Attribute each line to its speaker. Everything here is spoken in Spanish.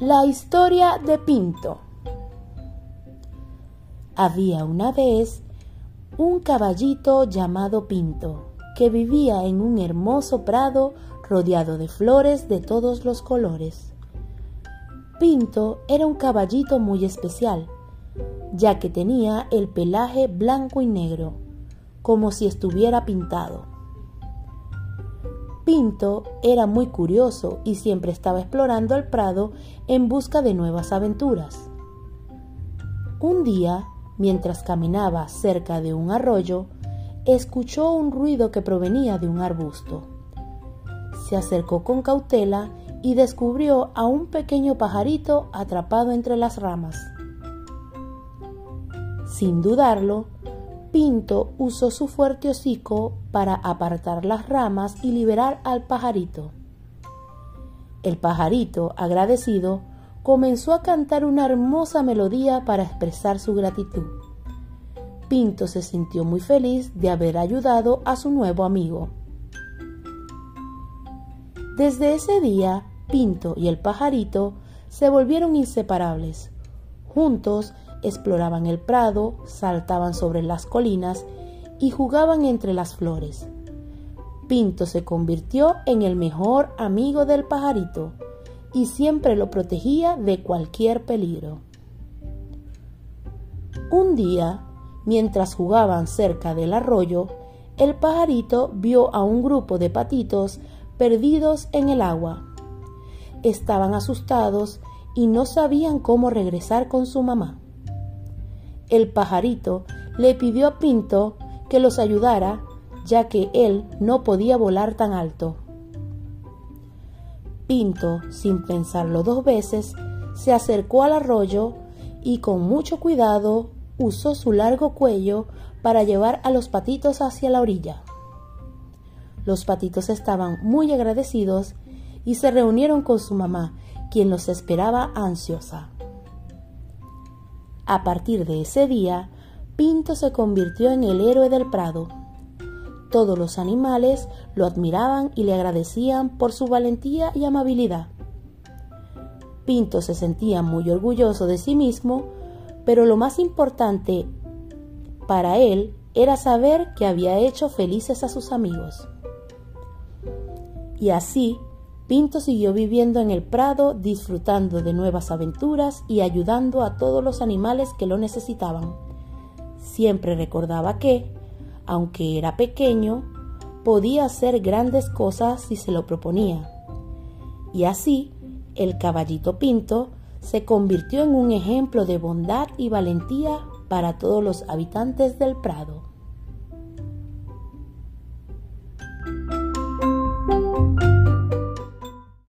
Speaker 1: La historia de Pinto. Había una vez un caballito llamado Pinto que vivía en un hermoso prado rodeado de flores de todos los colores. Pinto era un caballito muy especial, ya que tenía el pelaje blanco y negro, como si estuviera pintado. Pinto era muy curioso y siempre estaba explorando el prado en busca de nuevas aventuras. Un día, mientras caminaba cerca de un arroyo, escuchó un ruido que provenía de un arbusto. Se acercó con cautela y descubrió a un pequeño pajarito atrapado entre las ramas. Sin dudarlo, Pinto usó su fuerte hocico para apartar las ramas y liberar al pajarito. El pajarito, agradecido, comenzó a cantar una hermosa melodía para expresar su gratitud. Pinto se sintió muy feliz de haber ayudado a su nuevo amigo. Desde ese día, Pinto y el pajarito se volvieron inseparables. Juntos exploraban el prado, saltaban sobre las colinas y jugaban entre las flores. Pinto se convirtió en el mejor amigo del pajarito y siempre lo protegía de cualquier peligro. Un día, mientras jugaban cerca del arroyo, el pajarito vio a un grupo de patitos perdidos en el agua. Estaban asustados y no sabían cómo regresar con su mamá el pajarito le pidió a Pinto que los ayudara, ya que él no podía volar tan alto. Pinto, sin pensarlo dos veces, se acercó al arroyo y con mucho cuidado usó su largo cuello para llevar a los patitos hacia la orilla. Los patitos estaban muy agradecidos y se reunieron con su mamá, quien los esperaba ansiosa. A partir de ese día, Pinto se convirtió en el héroe del prado. Todos los animales lo admiraban y le agradecían por su valentía y amabilidad. Pinto se sentía muy orgulloso de sí mismo, pero lo más importante para él era saber que había hecho felices a sus amigos. Y así Pinto siguió viviendo en el prado, disfrutando de nuevas aventuras y ayudando a todos los animales que lo necesitaban. Siempre recordaba que, aunque era pequeño, podía hacer grandes cosas si se lo proponía. Y así, el caballito Pinto se convirtió en un ejemplo de bondad y valentía para todos los habitantes del prado.